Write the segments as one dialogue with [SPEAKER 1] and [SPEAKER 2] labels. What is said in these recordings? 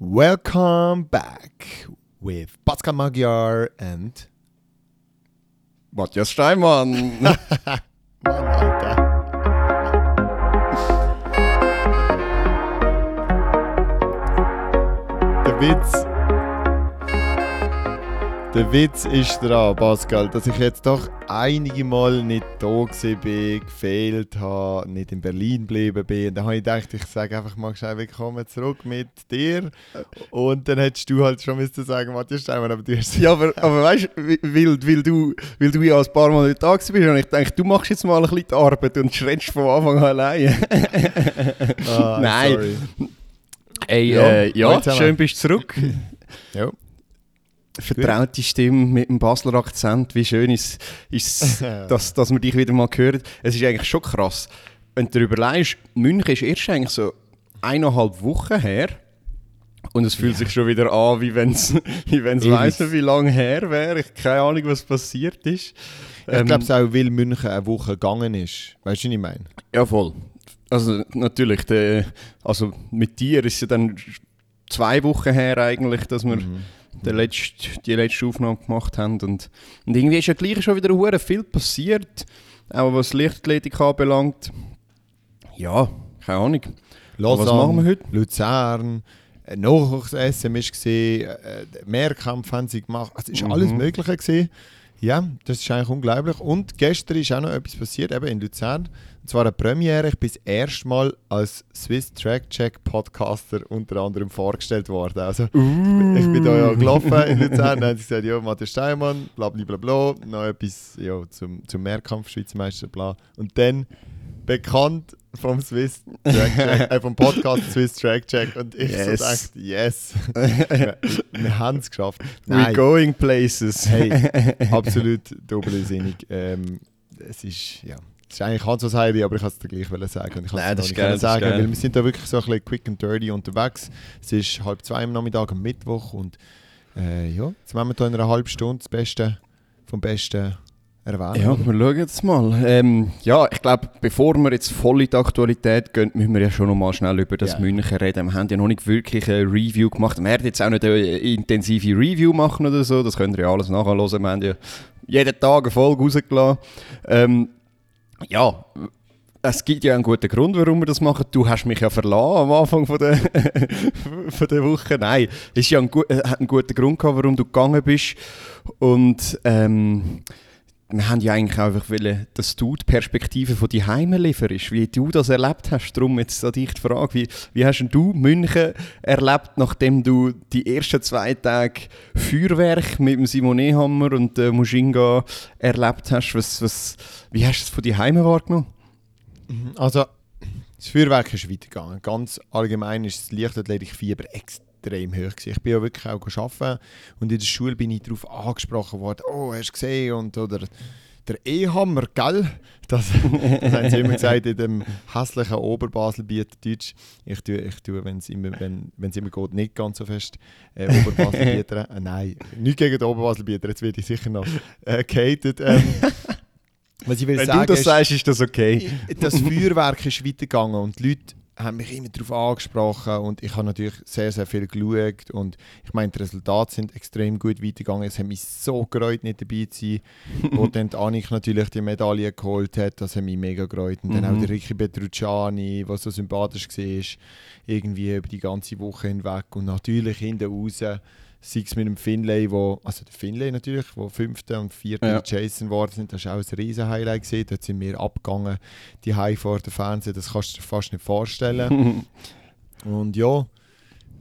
[SPEAKER 1] Welcome back with Pascal Magyar and.
[SPEAKER 2] Matthias Steinmann.
[SPEAKER 1] Mann, Alter. Der Witz. Der Witz ist dran, Pascal, dass ich jetzt doch einige Mal nicht da bin, gefehlt habe, nicht in Berlin geblieben bin. Und dann habe ich gedacht, ich sage einfach mal schnell willkommen zurück mit dir. Und dann hättest du halt schon müssen sagen, Matthias Steinmann, aber du hast
[SPEAKER 2] ja, aber, aber weißt du, weil, weil, du, weil du ja ein paar Mal nicht da bist, und ich denke, du machst jetzt mal ein bisschen die Arbeit und schrennst von Anfang an alleine.
[SPEAKER 1] Ah,
[SPEAKER 2] Nein.
[SPEAKER 1] sorry.
[SPEAKER 2] Ey,
[SPEAKER 1] Ja,
[SPEAKER 2] äh, ja, schön bist du zurück.
[SPEAKER 1] Ja.
[SPEAKER 2] Vertraute Stimme mit dem Basler Akzent, wie schön ist es, dass, dass man dich wieder mal hört. Es ist eigentlich schon krass. Wenn du dir überlegst, München ist erst eigentlich so eineinhalb Wochen her. Und es fühlt sich schon wieder an, wie wenn es wie weiss nicht, wie lange her wäre. Ich habe keine Ahnung, was passiert ist.
[SPEAKER 1] Ich
[SPEAKER 2] Ähm,
[SPEAKER 1] glaube es auch, weil München eine Woche gegangen ist. Weißt du, was ich meine?
[SPEAKER 2] Ja, voll. Also natürlich, der, also mit dir ist es ja dann zwei Wochen her eigentlich, dass wir
[SPEAKER 1] Mhm.
[SPEAKER 2] Den letzte, die letzte Aufnahme gemacht haben. Und, und irgendwie ist ja gleich schon wieder hure viel passiert, auch was Lichtathletik anbelangt. Ja, keine Ahnung.
[SPEAKER 1] Lausanne,
[SPEAKER 2] was machen wir heute?
[SPEAKER 1] Luzern, ein Nachwuchs-SM war, äh, Mehrkampf haben sie gemacht. Also, es war
[SPEAKER 2] Mhm.
[SPEAKER 1] alles Mögliche. Gewesen. Ja, das ist eigentlich unglaublich. Und gestern ist auch noch etwas passiert, eben in Luzern. Und zwar eine Premiere. Ich bin das erste Mal als Swiss Track Check Podcaster unter anderem vorgestellt worden. Also, ich bin da ja gelaufen in Luzern, dann haben sie gesagt, ja, Matthias Steinmann, bla bla bla bla, noch etwas ja, zum, zum Mehrkampf, Schweizer Meister, bla. Und dann bekannt vom Swiss Track Check, äh, vom Podcast Swiss Track Check und ich
[SPEAKER 2] Yes.
[SPEAKER 1] so dachte, yes, wir, wir haben es geschafft.
[SPEAKER 2] We're
[SPEAKER 1] Nein,
[SPEAKER 2] going places.
[SPEAKER 1] hey, absolut doppelsinnig. Ähm, es ist, ja, es ist eigentlich Hans Heidi, aber ich kann es gleich sagen. Und ich
[SPEAKER 2] Nein, das ist geil, ist
[SPEAKER 1] sagen,
[SPEAKER 2] geil.
[SPEAKER 1] weil wir sind da wirklich so ein bisschen quick and dirty unterwegs. Es ist halb zwei am Nachmittag am Mittwoch und äh, ja, jetzt werden wir da in einer halben Stunde das Beste vom Besten erwähnen.
[SPEAKER 2] Ja, wir schauen jetzt mal. Ähm, ja, ich glaube, bevor wir jetzt voll in die Aktualität gehen, müssen wir ja schon noch mal schnell über das
[SPEAKER 1] Ja.
[SPEAKER 2] München reden. Wir haben ja noch nicht wirklich eine Review gemacht. Wir werden jetzt auch nicht eine intensive Review machen oder so. Das könnt ihr ja alles nachhören. Wir haben ja jeden Tag eine Folge rausgelassen. Ähm, ja, es gibt ja einen guten Grund, warum wir das machen. Du hast mich ja verlassen am Anfang von der, von der Woche. Nein, es ist ja ein, äh, hat einen guten Grund gehabt, warum du gegangen bist. Und ähm, wir haben ja eigentlich einfach wollen, dass du die Perspektive von die Heime lieferst, wie du das erlebt hast. Darum jetzt an dich die Frage, wie, wie hast du München erlebt, nachdem du die ersten zwei Tage Feuerwerk mit dem Simone-Hammer und der Mushinga erlebt hast? Was, was, wie hast du es von die Heime wahrgenommen?
[SPEAKER 1] Also, das Feuerwerk ist weitergegangen. Ganz allgemein ist das Leichtathletikfieber extrem hoch. Gewesen. Ich bin ja wirklich auch arbeiten und in der Schule bin ich darauf angesprochen worden, oh, hast du gesehen? Und, oder der E-Hammer, gell? Das, das haben sie immer gesagt in dem hässlichen Oberbaselbieter Deutsch. Ich tue, ich tue wenn es immer, wenn, wenn's immer geht, nicht ganz so fest äh, Oberbaselbieter. äh, nein, nicht gegen den Oberbaselbieter, jetzt werde ich sicher noch äh, gehatet. Ähm, was ich will
[SPEAKER 2] Wenn
[SPEAKER 1] sagen,
[SPEAKER 2] du das
[SPEAKER 1] ist,
[SPEAKER 2] sagst, ist das okay.
[SPEAKER 1] das Feuerwerk ist weitergegangen und die Leute haben mich immer darauf angesprochen und ich habe natürlich sehr, sehr viel geschaut und ich meine, die Resultate sind extrem gut weitergegangen. Es hat mich so gefreut, nicht dabei zu sein, wo dann die Annik natürlich die Medaille geholt hat, das hat mich mega gefreut. Und dann
[SPEAKER 2] Mhm.
[SPEAKER 1] auch der Ricky Petrucciani, der so sympathisch war, irgendwie über die ganze Woche hinweg und natürlich hinten raus, sei es mit dem Finlay, wo, also der Finlay natürlich, wo fünfte und vierte
[SPEAKER 2] Ja.
[SPEAKER 1] Jason geworden sind, das war auch ein riesen Highlight gesehen. Dort sind wir abgegangen, die High vor dem Fernsehen, das kannst du dir fast nicht vorstellen. und ja,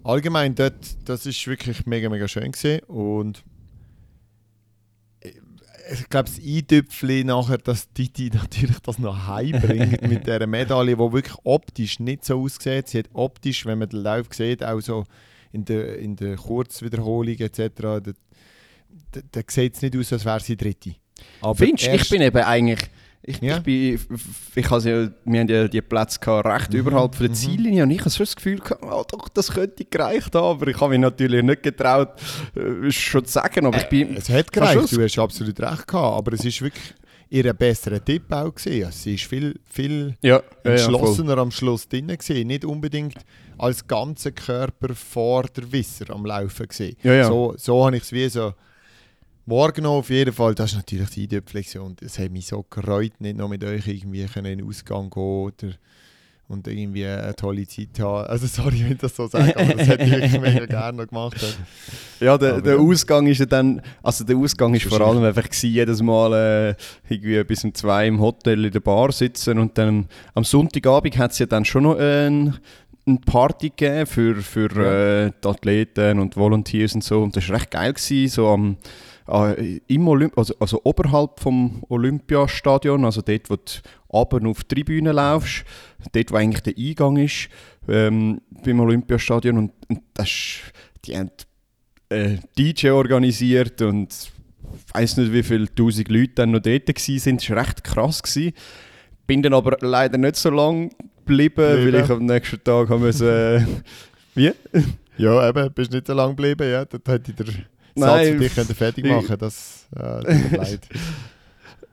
[SPEAKER 1] allgemein dort, das ist wirklich mega, mega schön gesehen und ich- ich glaube, das Eintüpfchen nachher, dass Titi natürlich das noch heimbringt mit dieser Medaille, die wirklich optisch nicht so aussieht. Sie hat optisch, wenn man den Lauf sieht, auch so in der, in der Kurzwiederholung etc., da, da, da sieht es nicht aus, als wäre sie Dritte. Aber
[SPEAKER 2] Findest du? Ich bin eben eigentlich. Ich,
[SPEAKER 1] Ja.
[SPEAKER 2] ich bin, ich also ja, wir haben ja die Plätze gehabt, recht
[SPEAKER 1] Mhm.
[SPEAKER 2] überhalb von der
[SPEAKER 1] Mhm.
[SPEAKER 2] Ziellinie und ich habe so das Gefühl gehabt, ah, doch, das könnte gereicht haben, aber ich habe mich natürlich nicht getraut, äh, schon zu sagen, aber ich bin...
[SPEAKER 1] Es hat gereicht, du hast absolut recht gehabt, aber es ist wirklich ihr besserer Tipp auch gesehen. Sie ist viel, viel
[SPEAKER 2] ja, ja, ja,
[SPEAKER 1] entschlossener am Schluss drin gewesen. Nicht unbedingt als ganzen Körper vor der Wisser am Laufen gesehen.
[SPEAKER 2] Ja, ja.
[SPEAKER 1] So, so habe ich es wie so wahrgenommen. Auf jeden Fall, das ist natürlich die Eidöpflexion. Das hat mich so gereut, nicht noch mit euch irgendwie können in den Ausgang gehen oder und irgendwie eine tolle Zeit haben. Also sorry, wenn ich das so sage, aber das hätte ich wirklich mega gerne noch gemacht.
[SPEAKER 2] Ja, der, der. Ausgang ist ja dann, also der Ausgang ist vor allem einfach gewesen, jedes Mal äh, irgendwie bis um zwei im Hotel in der Bar sitzen und dann am Sonntagabend hat es ja dann schon noch ein, eine Party gegeben für, für äh, die Athleten und Volunteers und so und das war recht geil gewesen, so am äh, im Olymp also, also oberhalb vom Olympiastadion, also dort, wo du runter auf die Tribüne laufst, dort, wo eigentlich der Eingang ist, ähm, beim Olympiastadion und, und das ist, die haben äh, DJ organisiert und ich weiß nicht, wie viele tausend Leute dann noch dort waren. Das war recht krass. Gewesen. Bin dann aber leider nicht so lange geblieben, weil ich am nächsten Tag haben müssen, äh, Wie?
[SPEAKER 1] Ja, eben, bist nicht so lange geblieben, ja. Dort hätte ich den Satz für dich können fertig machen Das ja, tut mir leid.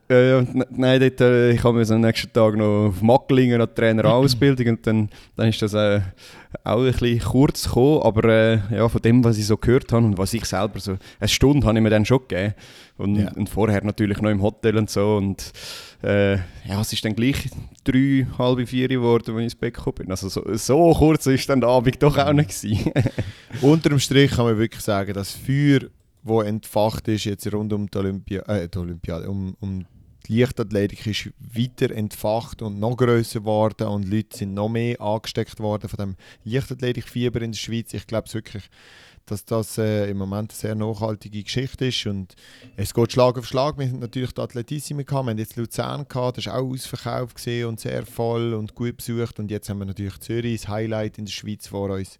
[SPEAKER 2] Ja, ja, n- nein, dort, äh, ich habe am nächsten Tag noch auf Macklingen an Trainerausbildung und dann, dann ist das äh, auch ein bisschen kurz gekommen, aber äh, ja, von dem, was ich so gehört habe und was ich selber so, eine Stunde habe ich mir dann schon gegeben und,
[SPEAKER 1] Ja.
[SPEAKER 2] und vorher natürlich noch im Hotel und so und äh, ja, es ist dann gleich drei, halb vier geworden, als ich ins Bett gekommen bin. Also so, so kurz ist dann der Abend doch auch nicht gewesen.
[SPEAKER 1] Unterm Strich kann man wirklich sagen, das Feuer, das entfacht ist, jetzt rund um die Olympia, äh, Olympiade, um, um die Leichtathletik ist weiter entfacht und noch grösser geworden und Leute sind noch mehr angesteckt worden von dem Leichtathletikfieber in der Schweiz. Ich glaube wirklich, dass das äh, im Moment eine sehr nachhaltige Geschichte ist und es geht Schlag auf Schlag. Wir haben natürlich die Athletissime gehabt, wir haben jetzt Luzern gehabt, das war auch ausverkauft gesehen und sehr voll und gut besucht und jetzt haben wir natürlich Zürich, das Highlight in der Schweiz vor uns.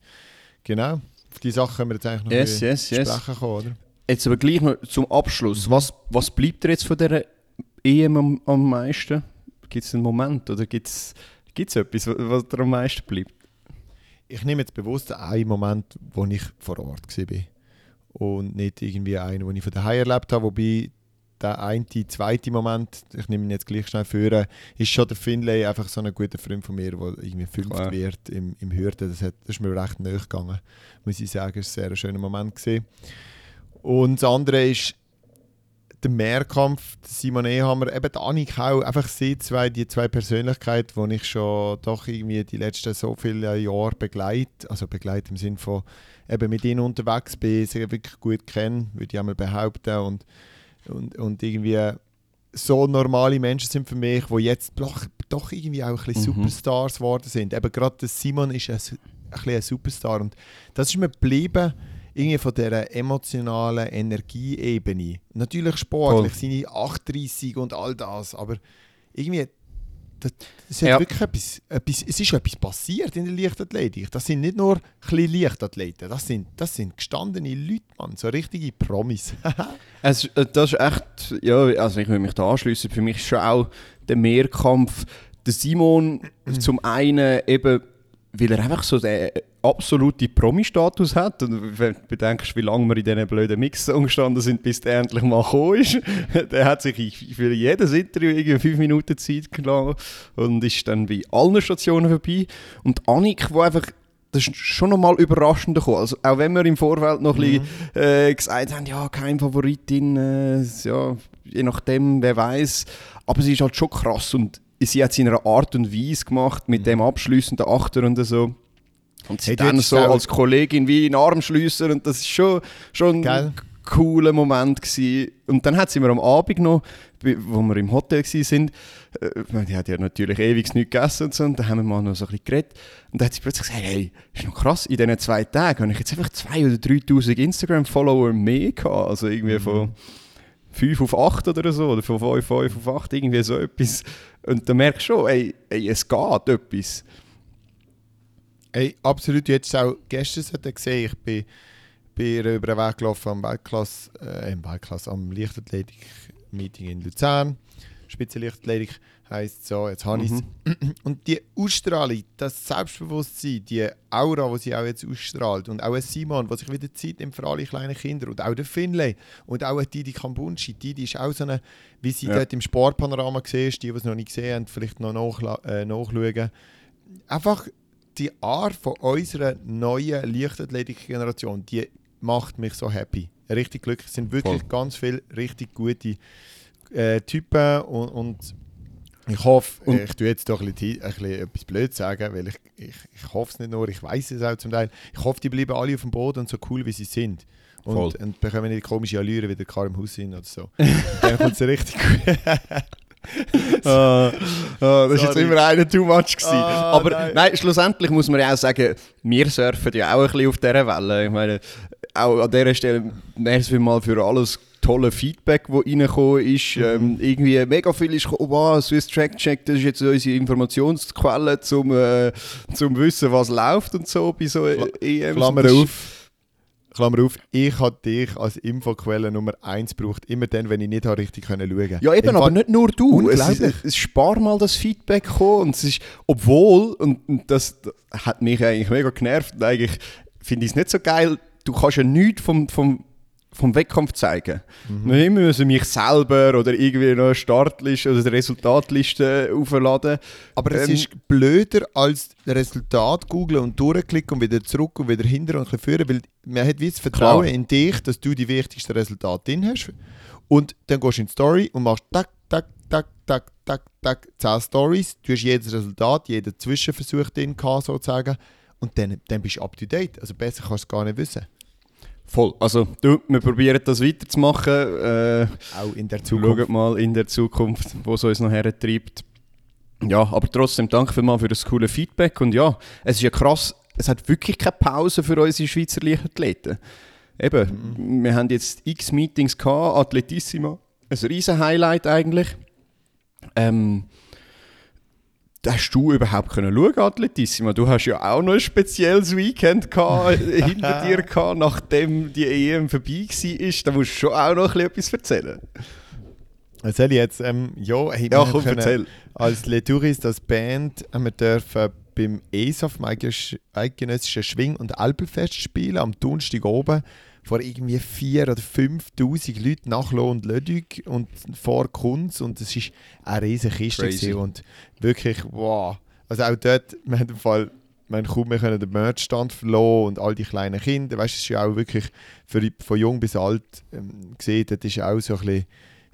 [SPEAKER 1] Genau, auf die Sachen können wir jetzt eigentlich noch
[SPEAKER 2] Yes, yes, yes.
[SPEAKER 1] sprechen kommen, oder?
[SPEAKER 2] Jetzt aber gleich noch zum Abschluss. Was, was bleibt dir jetzt von dieser EM am, am meisten? Gibt es einen Moment oder gibt es etwas, wa- was dir am meisten bleibt?
[SPEAKER 1] Ich nehme jetzt bewusst einen Moment, wo ich vor Ort war. Und nicht irgendwie einen, den ich von daheim erlebt habe. Wobei der eine, zweite Moment, ich nehme ihn jetzt gleich schnell vor, ist schon der Finlay, einfach so ein guter Freund von mir, der irgendwie fünft
[SPEAKER 2] Klar.
[SPEAKER 1] wird im, im Hürden. Das, hat, das ist mir recht nahe gegangen, muss ich sagen. Es war ein sehr schöner Moment. Gewesen. Und das andere ist der Mehrkampf, Simon Ehammer, eben der Annik auch, einfach sie zwei, die zwei Persönlichkeiten, die ich schon doch irgendwie die letzten so viele Jahre begleite, also begleite im Sinne von eben mit ihnen unterwegs bin, sie wirklich gut kenne, würde ich einmal behaupten und, und, und irgendwie so normale Menschen sind für mich, die jetzt doch, doch irgendwie auch ein bisschen
[SPEAKER 2] Mhm.
[SPEAKER 1] Superstars geworden sind. Eben gerade der Simon ist ein, ein bisschen ein Superstar und das ist mir geblieben, irgendwie von dieser emotionalen Energieebene. Natürlich sportlich, seine 38 und all das, aber irgendwie, das, es, hat
[SPEAKER 2] Ja.
[SPEAKER 1] wirklich etwas, etwas, es ist etwas passiert in der Leichtathletik. Das sind nicht nur kleine Leichtathleten, das sind, das sind gestandene Leute, Mann, so richtige Promis.
[SPEAKER 2] Es, äh, das ist echt, ja, also ich will mich da anschließen. Für mich ist schon auch der Mehrkampf. Der Simon zum einen eben, weil er einfach so den absoluten Promi-Status hat. Und wenn du bedenkst, wie lange wir in diesen blöden Mix-Song gestanden sind, bis der endlich mal gekommen ist. der hat sich für jedes Interview irgendwie fünf Minuten Zeit gelassen und ist dann bei allen Stationen vorbei. Und Annik, wo einfach das ist schon nochmal überraschend gekommen. Also, auch wenn wir im Vorfeld noch ein bisschen äh, gesagt haben, ja, kein Favoritin, äh, ja, je nachdem, wer weiß. Aber sie ist halt schon krass und sie hat es in einer Art und Weise gemacht, mit dem abschließenden Achter und so. Und sie
[SPEAKER 1] Hey,
[SPEAKER 2] dann so als Kollegin wie in Arm schliessen und das ist schon, schon ein cooler Moment gewesen. Und dann hat sie mir am Abend noch, wo wir im Hotel waren, äh, die hat ja natürlich ewig nichts gegessen und so, und dann haben wir mal noch so ein bisschen geredet. Und dann hat sie plötzlich gesagt, hey, ist noch krass, in diesen zwei Tagen habe ich jetzt einfach 2'000 oder 3'000 Instagram-Follower mehr gehabt. Also irgendwie von 5 auf 8 oder so, oder von 5, 5 auf 8, irgendwie so etwas. Und dann merkst du schon, ey, ey es geht etwas.
[SPEAKER 1] Ey, absolut. Jetzt auch gestern er gesehen, ich bin, bin über den Weg gelaufen am Weltklasse, äh, im Weltklasse, am Leichtathletik-Meeting in Luzern. Spitzenleichtathletik heisst so, jetzt habe ich es. Und die Ausstrahlung, das Selbstbewusstsein, die Aura, die sie auch jetzt ausstrahlt und auch Simon, der sich wieder Zeit nimmt für alle kleinen Kinder und auch der Finlay und auch Didi Kambunchi. Didi ist auch so eine, wie sie
[SPEAKER 2] Ja.
[SPEAKER 1] dort im Sportpanorama siehst, die, die es noch nicht gesehen haben, vielleicht noch nachla- äh, nachschauen. Einfach die Art von unserer neuen Leichtathletik-Generation, die macht mich so happy. Richtig glücklich. Es sind wirklich
[SPEAKER 2] Voll.
[SPEAKER 1] ganz viele richtig gute äh, Typen und, und ich hoffe,
[SPEAKER 2] Und-
[SPEAKER 1] ich tue jetzt doch ein bisschen, ein bisschen etwas blöd sagen, weil ich, ich, ich hoffe es nicht nur, ich weiß es auch zum Teil. Ich hoffe, die bleiben alle auf dem Boden und so cool, wie sie sind. Und,
[SPEAKER 2] Voll.
[SPEAKER 1] und bekommen nicht komische Allüren wie der Karim Hussein oder so. Dann kommt es richtig gut.
[SPEAKER 2] Ah, ah, das war jetzt immer einer too much. Gewesen.
[SPEAKER 1] Ah,
[SPEAKER 2] Aber
[SPEAKER 1] nein.
[SPEAKER 2] nein. schlussendlich muss man ja auch sagen, wir surfen ja auch ein bisschen auf dieser Welle. Ich meine, auch an dieser Stelle, merci mal für alles tolle Feedback, das reingekommen ist. Ähm, irgendwie mega viel ist gekommen, wow, Swiss Track Check, das ist jetzt unsere Informationsquelle, zum, äh, zum wissen, was läuft und so bei so
[SPEAKER 1] Kla-
[SPEAKER 2] EMs.
[SPEAKER 1] Klammer auf. Klammer auf, ich habe dich als Infoquelle Nummer 1 gebraucht, immer dann, wenn ich nicht habe richtig können schauen konnte.
[SPEAKER 2] Ja, eben, aber nicht nur du. Es, ist,
[SPEAKER 1] Unglaublich.
[SPEAKER 2] es ist paar Mal das Feedback gekommen und es ist, obwohl, und und das, das hat mich eigentlich mega genervt, eigentlich finde ich es nicht so geil, du kannst ja nichts vom, vom, vom Wettkampf zeigen.
[SPEAKER 1] Mhm.
[SPEAKER 2] Noch immer müssen mich selber oder irgendwie noch eine Startliste oder eine Resultatliste aufladen.
[SPEAKER 1] Aber es
[SPEAKER 2] Ähm,
[SPEAKER 1] ist blöder als Resultat googlen und durchklicken und wieder zurück und wieder hinter und führen, weil man hat wie das Vertrauen
[SPEAKER 2] Klar.
[SPEAKER 1] in dich, dass du die wichtigsten Resultate drin hast. Und dann gehst du in die Story und machst tak, tak, tak, tak, tak, tak, 10 Stories. Du hast jedes Resultat, jeden Zwischenversuch drin gehabt, sozusagen. Und dann, dann bist du up to date. Also besser kannst du es gar nicht wissen.
[SPEAKER 2] Voll. Also, du, wir probieren das weiterzumachen. Äh,
[SPEAKER 1] Auch in der Zukunft.
[SPEAKER 2] Schauen mal in der Zukunft, wo es uns noch hertreibt. Ja, aber trotzdem danke vielmals für das coole Feedback. Und ja, es ist ja krass, es hat wirklich keine Pause für unsere Schweizer Leichtathleten. Eben, wir haben jetzt x Meetings gehabt, Athletissima, ein riesen Highlight eigentlich. Ähm, hast du überhaupt können schauen, Athletissima? Du hast ja auch noch ein spezielles Weekend gehabt, hinter dir gehabt, nachdem die EM vorbei war. Da musst du schon auch noch ein bisschen etwas erzählen.
[SPEAKER 1] Soll ich jetzt, ähm, ja, hey,
[SPEAKER 2] Ja, komm,
[SPEAKER 1] können
[SPEAKER 2] erzähl.
[SPEAKER 1] Als Les Touristes, als Band, haben wir dürfen beim ESAF, dem Eidgenöss- Eidgenössischen Schwing- und Alpenfest spielen, am Donnerstag oben, vor irgendwie 4.000 oder 5'000 Leuten nach Lo und Lödig und vor Kunz und es war eine riesige Kiste
[SPEAKER 2] Crazy.
[SPEAKER 1] und wirklich, wow. Also auch dort, wir haben im Fall, wir haben kaum mehr können den Merchstand verloren und all die kleinen Kinder, weißt du, es ist ja auch wirklich für, von jung bis alt ähm, gesehen, das ist auch so ein bisschen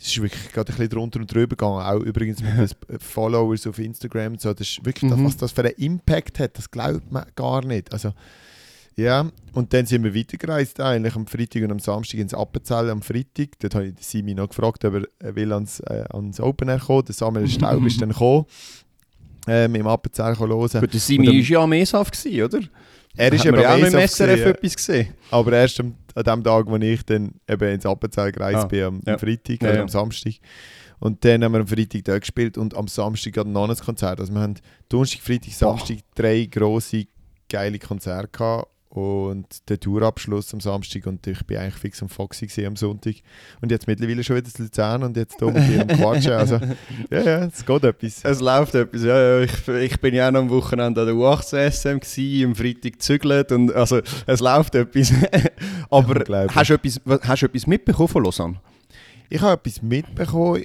[SPEAKER 1] es ist wirklich gerade ein bisschen drunter und drüber gegangen. Auch übrigens mit den Followers auf Instagram. So, das ist wirklich, das,
[SPEAKER 2] Mhm.
[SPEAKER 1] was das für einen Impact hat, das glaubt man gar nicht. Also, ja, und dann sind wir weitergereist, eigentlich am Freitag und am Samstag ins Appenzell am Freitag. Dort habe ich Simi noch gefragt, ob er will ans, äh, ans Open Air kommen. Der Samuel Staub ist dann gekommen, ähm, im Appenzell hören.
[SPEAKER 2] Der Simi war ja am ESAF, gewesen, oder?
[SPEAKER 1] Er ist eben
[SPEAKER 2] auch im SRF etwas gesehen.
[SPEAKER 1] Aber erst am, an dem Tag, wo ich dann eben ins Appenzell gereist
[SPEAKER 2] Ah,
[SPEAKER 1] bin, am,
[SPEAKER 2] ja.
[SPEAKER 1] am Freitag
[SPEAKER 2] Ja,
[SPEAKER 1] oder
[SPEAKER 2] ja.
[SPEAKER 1] am Samstag. Und dann haben wir am Freitag dort gespielt und am Samstag gerade noch ein Konzert. Also wir haben Donnerstag, Freitag, Samstag drei grosse, geile Konzerte gehabt und den Tourabschluss am Samstag und ich bin eigentlich fix am Foxy am Sonntag. Und jetzt mittlerweile schon wieder in Luzern und jetzt hier mit dir am Quatschen. Also ja, ja, es geht etwas.
[SPEAKER 2] Es läuft etwas, ja, ja. Ich, ich bin ja auch noch am Wochenende an der U18 SM, am Freitag gezügelt und also es läuft etwas. Aber
[SPEAKER 1] Unglaublich.
[SPEAKER 2] hast du, etwas, was- hast du etwas mitbekommen von Lausanne?
[SPEAKER 1] Ich habe etwas mitbekommen.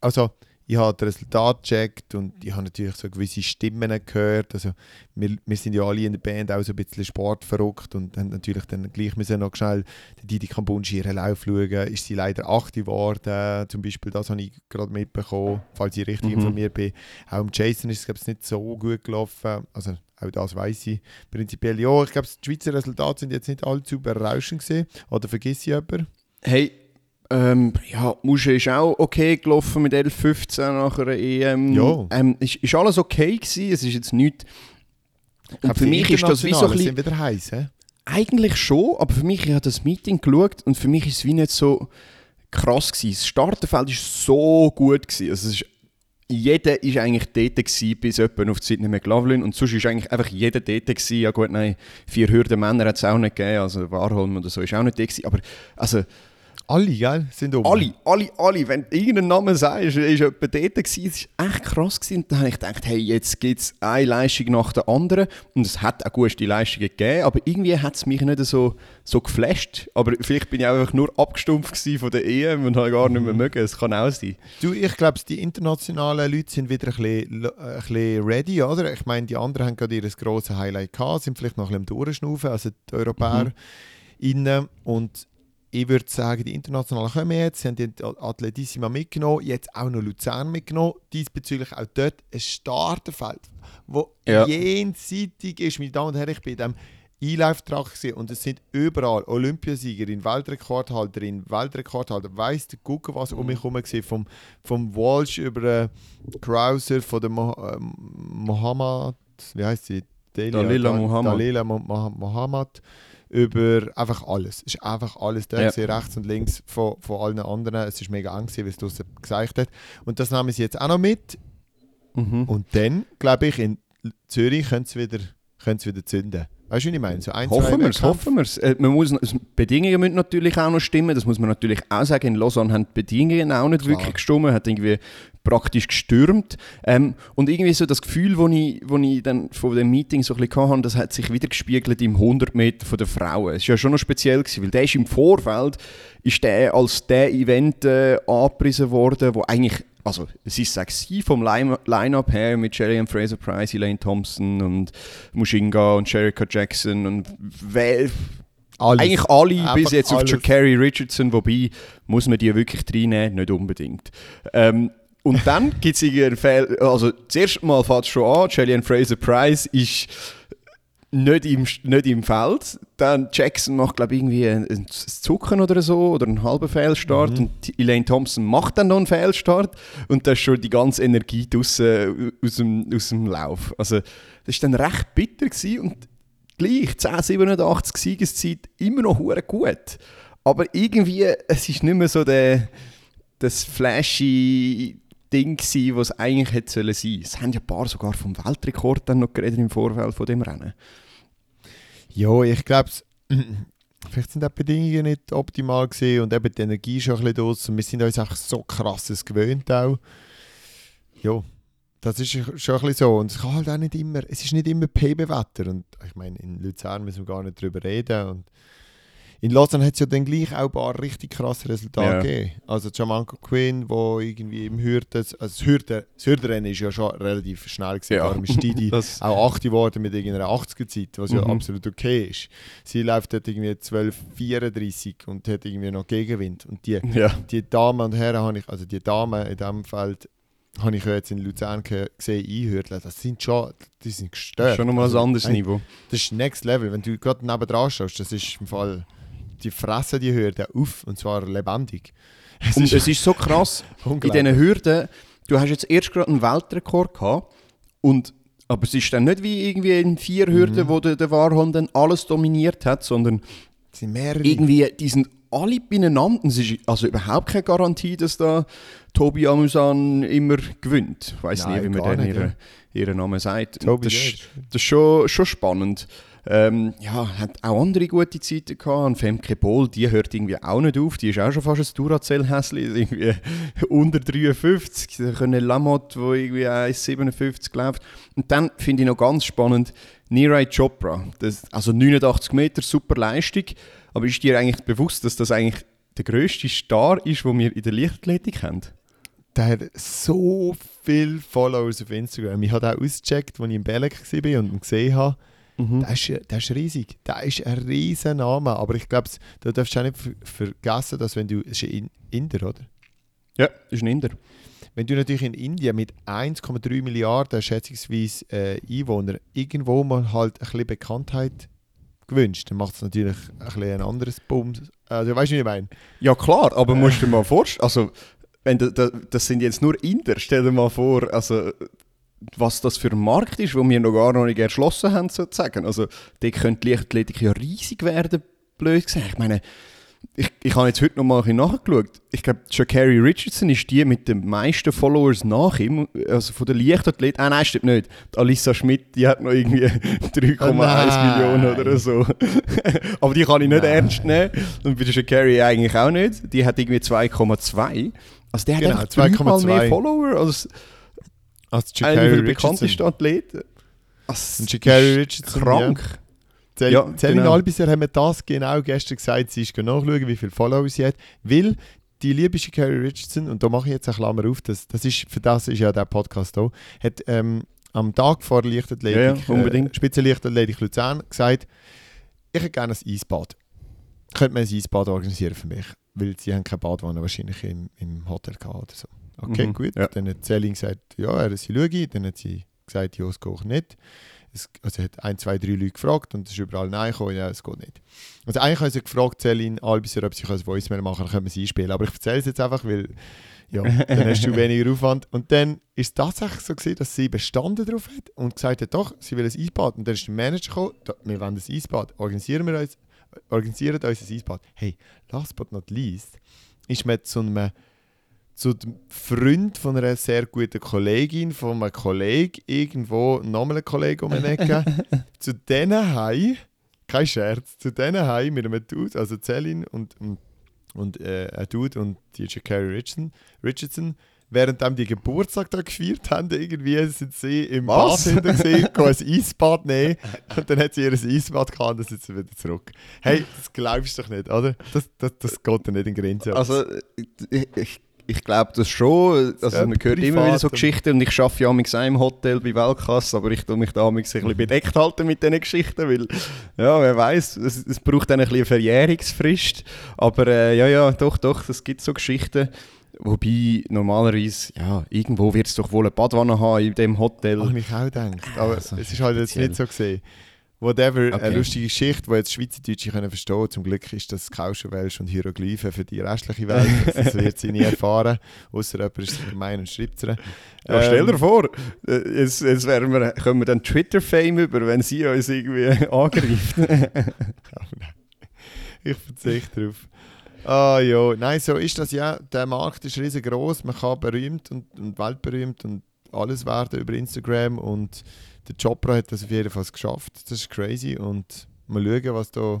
[SPEAKER 1] Also, ich habe das Resultat gecheckt und ich habe natürlich so gewisse Stimmen gehört. Also, wir, wir sind ja alle in der Band auch so ein bisschen sportverrückt und haben natürlich dann gleich müssen noch schnell die Didi Kambunji ihren Lauf schauen. Ist sie leider 8 geworden, zum Beispiel. Das habe ich gerade mitbekommen, falls ich richtig
[SPEAKER 2] Mhm.
[SPEAKER 1] informiert bin. Auch im Jason ist es glaube ich, nicht so gut gelaufen. Also, auch das weiß ich. Prinzipiell ja. Ich glaube, die Schweizer Resultate sind jetzt nicht allzu berauschend gewesen. Oder vergiss ich jemanden?
[SPEAKER 2] Hey, ähm, ja, Musche ist auch okay gelaufen mit 11, 15 nach einer EM.
[SPEAKER 1] Ja.
[SPEAKER 2] Ähm, ist, ist alles okay gewesen, es ist jetzt nicht...
[SPEAKER 1] Ich
[SPEAKER 2] Und für
[SPEAKER 1] die
[SPEAKER 2] mich ist das wie so ein bisschen...
[SPEAKER 1] wieder heiß, hä?
[SPEAKER 2] Eigentlich schon, aber für mich, ich habe das Meeting geschaut und für mich ist es wie nicht so krass gewesen. Das Starterfeld war so gut gewesen. Also ist, jeder ist eigentlich dort gewesen, bis jemand auf Sydney McLaughlin und sonst ist eigentlich einfach jeder dort gewesen. Ja gut, nein, vier Hürden Männer hat es auch nicht gegeben, also Warholm oder so ist auch nicht dort gewesen. Aber also,
[SPEAKER 1] Alle, gell? Sind oben.
[SPEAKER 2] Alle, alle, alle. Wenn du irgendeinen Namen sagst, ist jemand dort gewesen. Es war echt krass. Gewesen. Und dann habe ich gedacht, hey, jetzt gibt es eine Leistung nach der anderen. Und es hat auch gute Leistungen gegeben, aber irgendwie hat es mich nicht so, so geflasht. Aber vielleicht bin ich auch einfach nur abgestumpft von der EM und habe gar nicht mehr mögen. Es kann auch sein.
[SPEAKER 1] Du, ich glaube, die internationalen Leute sind wieder ein bisschen, ein bisschen ready, oder? Ich meine, die anderen haben gerade ihr grosses Highlight gehabt, sind vielleicht noch ein bisschen am Durchschnaufen, also die Europäer. Mhm. Innen. Und ich würde sagen, die Internationalen kommen jetzt, sie haben die Atletissima mitgenommen, jetzt auch noch Luzern mitgenommen, diesbezüglich auch dort ein Starterfeld, das ja. jenseitig ist. Meine Damen und Herren, ich bin in diesem E-Live-Trakt und es sind überall Olympiasiegerin, Weltrekordhalterin, Weltrekordhalter, weiss der Gucken, was um mich herum war, vom, vom Walsh über äh, Krauser, von der Mo äh, Mohammed, wie heißt sie?
[SPEAKER 2] Delia, Dalila Mohammed.
[SPEAKER 1] Dalila Mohammed über einfach alles. Es ist einfach alles da, ja. rechts und links von, von allen anderen. Es ist mega eng, wie es du gesagt hast. Und das nehmen sie jetzt auch noch mit. Mhm. Und dann, glaube ich, in Zürich können sie wieder, wieder zünden. Weißt du, wie ich meine? So
[SPEAKER 2] ein, hoffen wir es, hoffen wir es. Äh, die Bedingungen müssen natürlich auch noch stimmen, das muss man natürlich auch sagen. In Lausanne haben die Bedingungen auch nicht Klar. wirklich gestimmt, hat irgendwie praktisch gestürmt. Ähm, und irgendwie so das Gefühl, das ich, wo ich dann von dem Meeting so ein bisschen hatte, das hat sich wieder gespiegelt im 100 Meter von der Frauen. Es war ja schon noch speziell, gewesen, weil der ist im Vorfeld ist der als der Event äh, angepriesen worden, wo eigentlich also es ist sexy vom Line-Up her mit Jerry and Fraser Price, Elaine Thompson und Mushinga und Sherika Jackson und wer, alles. eigentlich alle Einfach bis jetzt alles. auf Carrie Richardson, wobei muss man die wirklich reinnehmen, nicht unbedingt. Ähm, und dann gibt es irgendwie Fehler, also das erste Mal fängt es schon an, Jelly and Fraser Price ist nicht im, nicht im Feld. Dann Jackson macht, glaube ich, irgendwie ein, ein Zucken oder so oder einen halben Fehlstart. Mhm. Und Elaine Thompson macht dann noch einen Fehlstart. Und da ist schon die ganze Energie draussen aus dem, aus dem Lauf. Also, das war dann recht bitter. Gewesen. Und gleich, 10,87 Siegeszeit, immer noch gut. Aber irgendwie, es ist nicht mehr so der, das flashy Ding gewesen, was es eigentlich hätte sein sollen. Es haben ja ein paar sogar vom Weltrekord dann noch geredet im Vorfeld von dem Rennen.
[SPEAKER 1] Ja, ich glaube, vielleicht sind die Bedingungen nicht optimal gewesen und eben die Energie schon ein bisschen aus und wir sind uns einfach so krasses gewöhnt auch. Ja, das ist schon ein bisschen so. Und es kann halt auch nicht immer, es ist nicht immer PB-Wetter und ich meine, in Luzern müssen wir gar nicht drüber reden. Und in Lausanne hat es ja dann gleich auch ein paar richtig krasse Resultate ja. gegeben. Also Jamanko Quinn, wo irgendwie im Hürden, also das, Hürden, das Hürdenrennen ist ja schon relativ schnell gewesen. Ja. Darum ist die auch 8 geworden mit irgendeiner 80er Zeit, was mhm. ja absolut okay ist. Sie läuft dort irgendwie 12,34 und hat irgendwie noch Gegenwind. Und die, ja. die Damen und Herren habe ich, also die Damen in diesem Feld habe ich jetzt in Luzern gesehen, einhürdeln. Das sind schon, die sind gestört. Das ist
[SPEAKER 2] schon nochmal ein anderes also, Niveau.
[SPEAKER 1] Das ist Next Level. Wenn du gerade neben dran schaust, das ist im Fall die fressen die Hürden auf und zwar lebendig.
[SPEAKER 2] Es und ist es ist so krass, in diesen Hürden, du hast jetzt erst gerade einen Weltrekord gehabt und aber es ist dann nicht wie irgendwie in vier Hürden, mhm. wo der, der Warhol dann alles dominiert hat, sondern irgendwie, die sind alle beieinander. Es ist also überhaupt keine Garantie, dass da Tobi Amusan immer gewinnt. Ich weiß nicht, wie man dann ihren, ja. ihren Namen sagt. Tobi das, das ist schon, schon spannend. Ähm, ja, hat auch andere gute Zeiten gehabt. Und Femke Bohl, die hört irgendwie auch nicht auf. Die ist auch schon fast ein Duracell-Häsli, irgendwie unter 53. Da können Lamotte, wo irgendwie 1,57 läuft. Und dann finde ich noch ganz spannend, Nirai Chopra. Das, also 89 Meter, super Leistung. Aber ist dir eigentlich bewusst, dass das eigentlich der grösste Star ist, den wir in der Leichtathletik haben?
[SPEAKER 1] Der hat so viele Followers auf Instagram. Ich habe auch ausgecheckt, als ich in Belek war und gesehen habe. Mhm. Der, ist, der ist riesig. Der ist ein riesen Name. Aber ich glaube, du darfst auch nicht vergessen, dass wenn du. Es ist ein Inder, oder?
[SPEAKER 2] Ja, ist ein Inder.
[SPEAKER 1] Wenn du natürlich in Indien mit 1,3 Milliarden schätzungsweise äh, Einwohnern irgendwo mal halt ein bisschen Bekanntheit gewünscht, dann macht es natürlich ein bisschen ein anderes Bums. Also weißt du, wie ich meine?
[SPEAKER 2] Ja klar, aber äh. musst du dir mal vorstellen, also wenn du, das sind jetzt nur Inder, stell dir mal vor, also was das für ein Markt ist, wo wir noch gar noch nicht erschlossen haben, sozusagen. Also, da könnte die Leichtathletik ja riesig werden, blöd gesagt. Ich meine, ich, ich habe jetzt heute noch mal ein bisschen nachgeschaut. Ich glaube, Shakari Richardson ist die mit den meisten Followers nach ihm, also von der Leichtathlet. Ah nein, stimmt nicht. Die Alissa Schmidt, die hat noch irgendwie 3,1
[SPEAKER 1] Oh nein.
[SPEAKER 2] Millionen oder so. Aber die kann ich nicht
[SPEAKER 1] Nein.
[SPEAKER 2] ernst nehmen. Und bei der Shakari eigentlich auch nicht. Die hat irgendwie 2,2. Also der hat
[SPEAKER 1] Genau,
[SPEAKER 2] dreimal
[SPEAKER 1] 2,2.
[SPEAKER 2] mehr Follower als
[SPEAKER 1] Also
[SPEAKER 2] einer
[SPEAKER 1] Sha'Carri
[SPEAKER 2] der bekanntesten Athleten. Das
[SPEAKER 1] Und
[SPEAKER 2] ist
[SPEAKER 1] Richardson,
[SPEAKER 2] Krank.
[SPEAKER 1] Zell,
[SPEAKER 2] Ja,
[SPEAKER 1] Celine
[SPEAKER 2] genau.
[SPEAKER 1] Albiser haben mir das genau gestern gesagt, sie ist nachschauen, wie viele Follower sie hat, weil die liebe Sha'Carri Richardson, und da mache ich jetzt eine Klammer auf, das, das ist, für das ist ja der Podcast da, hat ähm, am Tag vor der Leichtathletik,
[SPEAKER 2] Ja, ja, unbedingt.
[SPEAKER 1] Äh, Spitzenleichtathletik Luzern, gesagt, ich hätte gerne ein Eisbad. Könnte man ein Eisbad organisieren für mich? Weil sie haben keine Badwanne wahrscheinlich im, im Hotel gehabt oder so. Okay,
[SPEAKER 2] Mhm,
[SPEAKER 1] gut.
[SPEAKER 2] ja.
[SPEAKER 1] Dann hat Celine gesagt, ja, er sie schaue. Dann hat sie gesagt, ja, es geht auch nicht. Es, also er hat ein, zwei, drei Leute gefragt und es ist überall Nein gekommen, ja, es geht nicht. Also eigentlich haben sie gefragt, Celine Albiser, ob sie ein Voicemail machen kann, dann können wir sie einspielen. Aber ich erzähle es jetzt einfach, weil ja, dann hast du weniger Aufwand. Und dann ist es tatsächlich so gewesen, dass sie bestanden darauf hat und gesagt hat, doch, sie will ein Eisbad. Und dann ist der Manager gekommen, «Da, wir wollen ein Eisbad, organisieren wir uns, organisieren uns ein Eisbad. Hey, last but not least, ist man zu einem zu dem Freund von einer sehr guten Kollegin, von einem Kollegen, irgendwo nochmal ein Kollege um eine Ecke, zu denen heim, kein Scherz, zu denen heim mit einem Dude, also Celine und, und, und äh, ein Dude und die Carrie Richardson, Richardson während die Geburtstag da gefeiert haben, irgendwie sind sie im
[SPEAKER 2] Was?
[SPEAKER 1] Bad hinter gesehen, ein Eisbad nehmen und dann hat sie ihr Eisbad gehabt und dann sind sie wieder zurück. Hey, das glaubst du doch nicht, oder? Das, das, das geht dir nicht in Grenzen.
[SPEAKER 2] Also, ich, ich, ich glaube das schon. Also,
[SPEAKER 1] Ja,
[SPEAKER 2] man hört immer wieder so Geschichten und ich arbeite ja auch im Hotel bei Weltkasse, aber ich tue mich da ein bisschen bedeckt halten mit diesen Geschichten, weil, ja, wer weiß, es, es braucht dann ein bisschen eine Verjährungsfrist. Aber äh, ja, ja, doch, doch, es gibt so Geschichten. Wobei normalerweise, ja, irgendwo wird es doch wohl eine Badwanne haben in dem Hotel.
[SPEAKER 1] Habe ich auch gedacht. Aber
[SPEAKER 2] Also,
[SPEAKER 1] es ist halt jetzt nicht so gesehen. Whatever,
[SPEAKER 2] Okay.
[SPEAKER 1] eine lustige Geschichte, die jetzt Schweizerdeutsche können verstehen Zum Glück ist das Kauschenwelsch und Hieroglyphen für die restliche Welt. Das wird sie nie erfahren. Außer jemand ist gemein und schreibt.
[SPEAKER 2] Ja, stell
[SPEAKER 1] Ähm,
[SPEAKER 2] dir vor, äh, jetzt, jetzt wären wir, kommen wir dann Twitter-Fame über, wenn sie uns irgendwie angreift.
[SPEAKER 1] Ich verzichte darauf. Ah ja, nein, so ist das ja. Der Markt ist riesengroß. Man kann berühmt und, und weltberühmt und alles werden über Instagram. Und der Chopra hat das auf jeden Fall geschafft. Das ist crazy. Und mal schauen, was da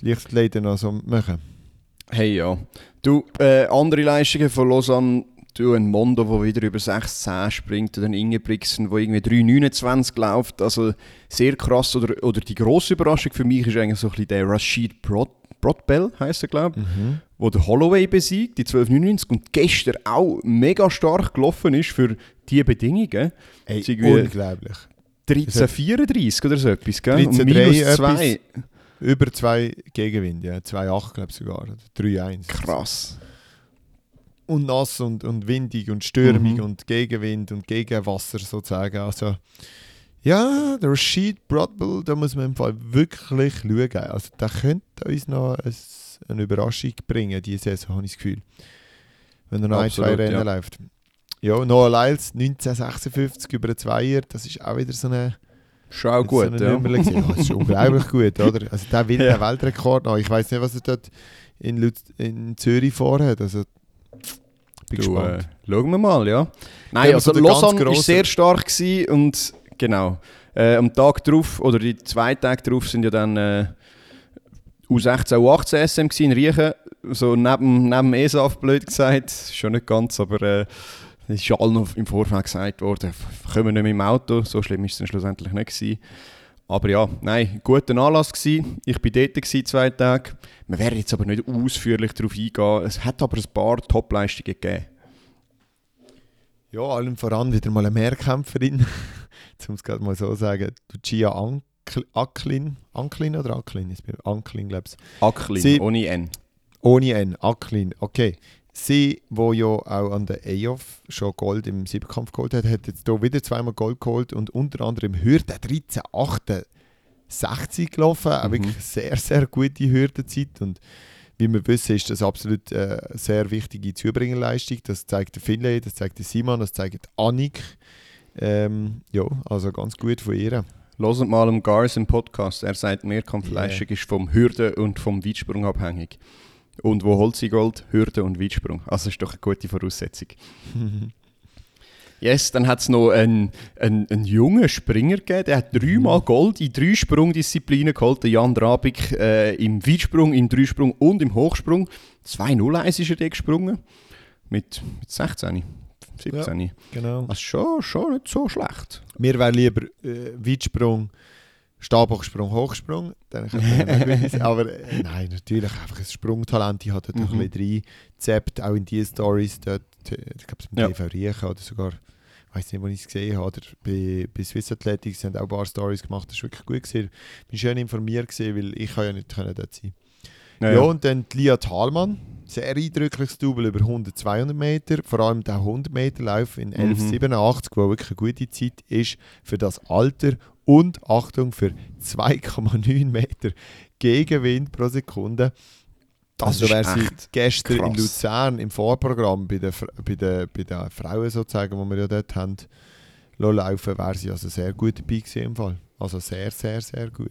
[SPEAKER 1] die Lichtleute noch so machen.
[SPEAKER 2] Hey ja. Du, äh, andere Leistungen von Lausanne, du ein Mondo, der wieder über 6,10 springt, oder ein Ingebrigtsen, der irgendwie 3,29 läuft. Also sehr krass. Oder, oder die grosse Überraschung für mich ist eigentlich so ein bisschen der Rashid Brod, Brodbell, heisst er glaube ich, wo der Holloway besiegt, die 12,99 und gestern auch mega stark gelaufen ist für diese Bedingungen.
[SPEAKER 1] Ey, unglaublich.
[SPEAKER 2] 13,34 oder so etwas, gell? Und
[SPEAKER 1] 13,3
[SPEAKER 2] minus
[SPEAKER 1] etwas.
[SPEAKER 2] 2.
[SPEAKER 1] Über zwei Gegenwind, ja. 2,8 glaube ich sogar. oder 3,1.
[SPEAKER 2] Krass.
[SPEAKER 1] und nass und, und windig und stürmig
[SPEAKER 2] Mhm.
[SPEAKER 1] und Gegenwind und Gegenwasser sozusagen. Also, ja, der Rashid Bradbull, da muss man im Fall wirklich schauen. Also, der könnte uns noch ein, eine Überraschung bringen, diese Saison, habe ich das Gefühl. Wenn er noch ein, zwei
[SPEAKER 2] Absolut,
[SPEAKER 1] Rennen
[SPEAKER 2] ja.
[SPEAKER 1] läuft. Ja, Noah Lyles, 1956 über einen Zweier, das ist auch wieder so eine,
[SPEAKER 2] Schon auch
[SPEAKER 1] so
[SPEAKER 2] gut,
[SPEAKER 1] eine
[SPEAKER 2] ja.
[SPEAKER 1] Nummer. Ja, das ist unglaublich gut, oder? Also, der will
[SPEAKER 2] Ja.
[SPEAKER 1] den Weltrekord noch. Ich weiß nicht, was er dort in, Luz in Zürich vorhat. Also, bin
[SPEAKER 2] Du, äh,
[SPEAKER 1] gespannt.
[SPEAKER 2] schauen wir mal, ja. Nein, also
[SPEAKER 1] so
[SPEAKER 2] Lausanne war sehr stark gewesen und genau. Äh, am Tag drauf, oder die zwei Tage drauf, sind ja dann äh, U16, U18 SM in Riechen. So neben, neben dem ESAF, blöd gesagt. Schon nicht ganz, aber äh, es ist ja allen im Vorfeld gesagt worden, kommen wir nicht mehr im Auto. So schlimm ist es dann schlussendlich nicht gewesen. Aber ja, nein, guter Anlass gewesen. Ich war dort gewesen, zwei Tage. Wir werden jetzt aber nicht ausführlich darauf eingehen. Es hat aber ein paar Top-Leistungen gegeben.
[SPEAKER 1] Ja, allem voran wieder mal eine Mehrkämpferin. Ich es gerade mal so sagen. Gia Ankl- Acklin. Anklin oder bin Anklin, glaube ich.
[SPEAKER 2] Acklin,
[SPEAKER 1] Sie-
[SPEAKER 2] ohne N.
[SPEAKER 1] Ohne N. Acklin. Okay. Sie, wo ja auch an der EOF schon Gold im Siebenkampf geholt hat, hat jetzt hier wieder zweimal Gold geholt und unter anderem Hürde 13, 68 gelaufen. Auch
[SPEAKER 2] Mhm.
[SPEAKER 1] wirklich sehr, sehr gute Hürdenzeit. Und wie wir wissen, ist das absolut äh, eine sehr wichtige Zubringerleistung. Das zeigt der Finlay, das zeigt der Simon, das zeigt Annik. Ähm, ja, also ganz gut von ihr.
[SPEAKER 2] Hört mal im Gars im Podcast. Er sagt, Mehrkampfleistung yeah. ist vom Hürden und vom Weitsprung abhängig. Und wo holt sie Gold? Hürde und Weitsprung. Also ist doch eine gute Voraussetzung. yes, dann hat es noch einen, einen, einen jungen Springer gegeben, der hat dreimal mhm. Gold in drei Sprungdisziplinen geholt. Der Jan Drabik äh, im Weitsprung, im Dreisprung und im Hochsprung. 2-0-1 ist er gesprungen. Mit, mit 16. 17. Ja,
[SPEAKER 1] genau.
[SPEAKER 2] Also schon, schon nicht so schlecht.
[SPEAKER 1] Mir wäre lieber äh, Weitsprung, Stabhochsprung, Hochsprung. Dann Aber äh, nein, natürlich einfach ein Sprungtalent. Ich dort mhm. ein bisschen reingezappt, auch in diese Stories dort. Ich glaube, es mit ja. TV Riechen oder sogar, ich weiß nicht, wo ich es gesehen habe. Oder bei, bei Swiss Athletics haben auch ein paar Stories gemacht. Das war wirklich gut. Gewesen. Ich bin schön informiert, gewesen, weil ich ja nicht dort sein ja, ja. und dann die Lia Thalmann. Sehr eindrückliches Double über 100, 200 Meter. Vor allem der 100 Meter Lauf in 11,87, mhm. wo wirklich eine gute Zeit ist für das Alter. Und Achtung, für 2,9 Meter Gegenwind pro Sekunde. Das also wäre sie gestern krass. in Luzern im Vorprogramm bei den, bei, den, bei den Frauen sozusagen, die wir ja dort haben, laufen, wäre sie also sehr gut dabei gewesen im Fall. Also sehr, sehr, sehr gut.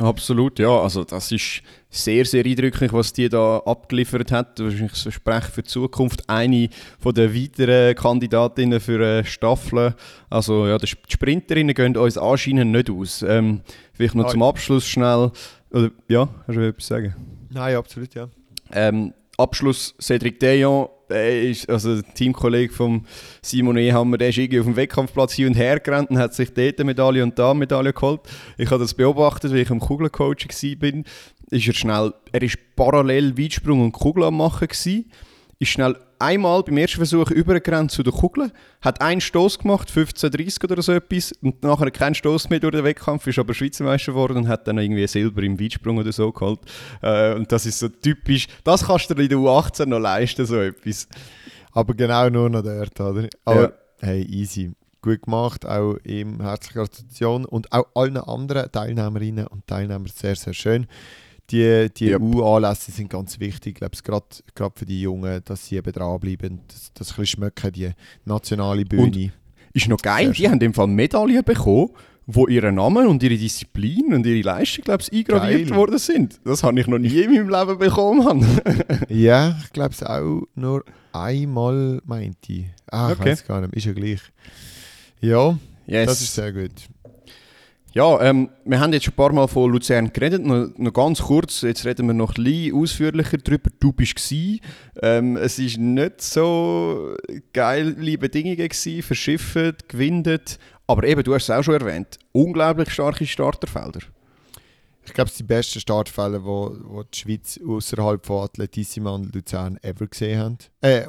[SPEAKER 2] Absolut, ja. Also das ist sehr, sehr eindrücklich, was die da abgeliefert hat. Wahrscheinlich so Sprech für die Zukunft. Eine von den weiteren Kandidatinnen für eine Staffel. Also ja, die Sprinterinnen gehen uns anscheinend nicht aus. Ähm, vielleicht noch ah, zum Abschluss schnell. Oder, ja, hast du etwas sagen?
[SPEAKER 1] Nein, absolut, ja.
[SPEAKER 2] Ähm, Abschluss Cedric Deyon der ist, also der Teamkollege von Simon Ehammer, der ist irgendwie auf dem Wettkampfplatz hier und her gerannt und hat sich dort eine Medaille und da eine Medaille geholt. Ich habe das beobachtet, weil ich am Kugelcoach war. Ist er schnell, er ist parallel Weitsprung und Kugel am machen gewesen ist schnell einmal beim ersten Versuch übergerannt zu der Kugel, hat einen Stoß gemacht, 15:30 oder so etwas, und nachher keinen Stoß mehr durch den Wettkampf, ist aber Schweizer Meister geworden und hat dann irgendwie Silber im Weitsprung oder so geholt. Äh, und das ist so typisch, das kannst du dir in der U18 noch leisten, so etwas.
[SPEAKER 1] Aber genau nur noch dort, oder? Aber ja. hey, easy. Gut gemacht, auch ihm herzliche Gratulation und auch allen anderen Teilnehmerinnen und Teilnehmern sehr, sehr schön die, die yep. EU-Anlässe sind ganz wichtig, glaube gerade für die Jungen, dass sie eben dranbleiben, ein bisschen schmecken, die nationale Bühne. Und
[SPEAKER 2] ist noch geil, die haben im Fall Medaillen bekommen, wo ihre Namen und ihre Disziplin und ihre Leistung, glaube ich, eingraviert geil. worden sind. Das habe ich noch nie in meinem Leben bekommen, Mann.
[SPEAKER 1] ja, ich glaube es auch nur einmal, meinte ich. Ah, ich okay. weiß gar nicht, ist ja gleich. Ja, yes. das ist sehr gut.
[SPEAKER 2] Ja, ähm, wir haben jetzt schon ein paar Mal von Luzern geredet, noch, noch ganz kurz, jetzt reden wir noch bisschen ausführlicher darüber. Du bist ähm, es war nicht so geile Bedingungen gewesen, verschifft, gewindet, aber eben, du hast es auch schon erwähnt, unglaublich starke Starterfelder.
[SPEAKER 1] Ich glaube, es sind die besten Startfelder, die die Schweiz außerhalb von Atletissima und Luzern ever gesehen haben. Äh,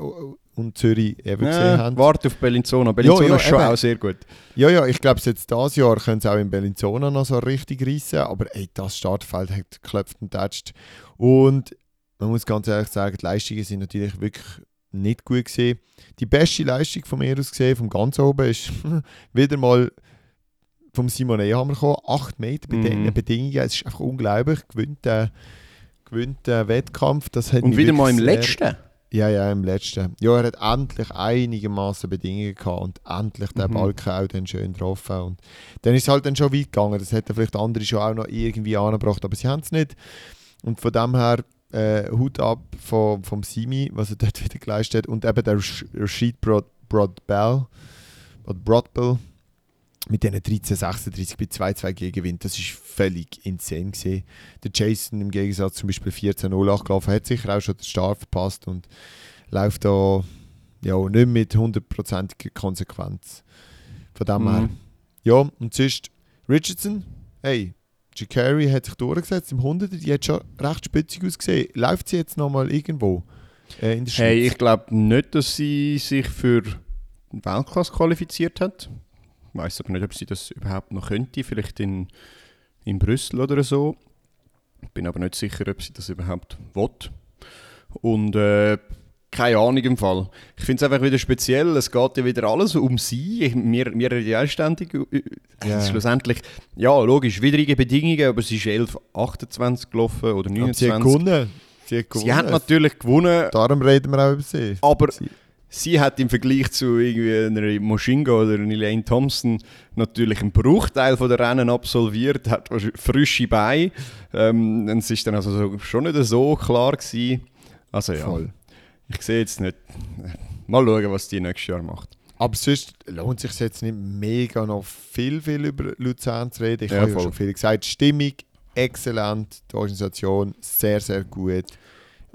[SPEAKER 1] und Zürich eben ja, gesehen haben.
[SPEAKER 2] Warte auf Bellinzona. Bellinzona ja, ja, ist schon eben. auch sehr gut.
[SPEAKER 1] Ja, ja, ich glaube, jetzt dieses Jahr können sie auch in Bellinzona noch so richtig reissen. Aber ey, das Startfeld hat geklopft und tätscht. Und man muss ganz ehrlich sagen, die Leistungen sind natürlich wirklich nicht gut gesehen. Die beste Leistung von mir aus gesehen, vom ganz oben, ist wieder mal vom Simon Ehammer gekommen. 8 Meter bei mm. diesen Bedingungen. Es ist einfach unglaublich. Gewinnt der, gewinnt der Wettkampf. Das hat
[SPEAKER 2] und wieder mal im letzten.
[SPEAKER 1] Ja, ja, im letzten. Ja, er hat endlich einigermaßen Bedingungen gehabt und endlich den mhm. Balken auch dann schön getroffen. Und dann ist es halt dann schon weit gegangen. Das hätten vielleicht andere schon auch noch irgendwie angebracht, aber sie haben es nicht. Und von dem her äh, Hut ab vom, vom Simi, was er dort wieder geleistet hat. Und eben der Rashid Broad, Broadbell, Broadbell, mit diesen 1336 bei 2-2 Gegengewinn, das ist völlig insane gewesen. Der Jason im Gegensatz zum Beispiel 14-0 gelaufen, hat sicher auch schon den Start verpasst und läuft da ja, nicht mit hundertprozentiger Konsequenz. Von dem mhm. her. Ja, und sonst Richardson, hey, Jakari hat sich durchgesetzt im 100er, die hat schon recht spitzig ausgesehen. Läuft sie jetzt nochmal irgendwo
[SPEAKER 2] äh, in der Schweiz? Hey, ich glaube nicht, dass sie sich für Weltklasse qualifiziert hat. Ich weiß aber nicht, ob sie das überhaupt noch könnte. Vielleicht in, in Brüssel oder so. Ich bin aber nicht sicher, ob sie das überhaupt will. Und äh, keine Ahnung im Fall. Ich finde es einfach wieder speziell. Es geht ja wieder alles um sie. Wir, wir reden ja ständig. Yeah. Schlussendlich, ja, logisch, widrige Bedingungen, aber sie ist 11, 28 gelaufen oder 29.
[SPEAKER 1] sie hat gewonnen. Sie hat, gewonnen.
[SPEAKER 2] sie hat natürlich gewonnen.
[SPEAKER 1] Darum reden wir auch über sie.
[SPEAKER 2] Aber
[SPEAKER 1] sie
[SPEAKER 2] sie hat im Vergleich zu irgendwie einer Moshinga oder einer Elaine Thompson natürlich einen Bruchteil von der Rennen absolviert, hat frische Beine. Ähm, es ist dann also so, schon nicht so klar gewesen. Also ja,
[SPEAKER 1] Voll.
[SPEAKER 2] ich sehe jetzt nicht. Mal schauen, was die nächstes Jahr macht.
[SPEAKER 1] Aber sonst lohnt es sich jetzt nicht mega noch viel, viel über Luzern zu reden. Ich
[SPEAKER 2] Ja,
[SPEAKER 1] habe ja schon viel gesagt. Stimmung exzellent, die Organisation sehr, sehr gut.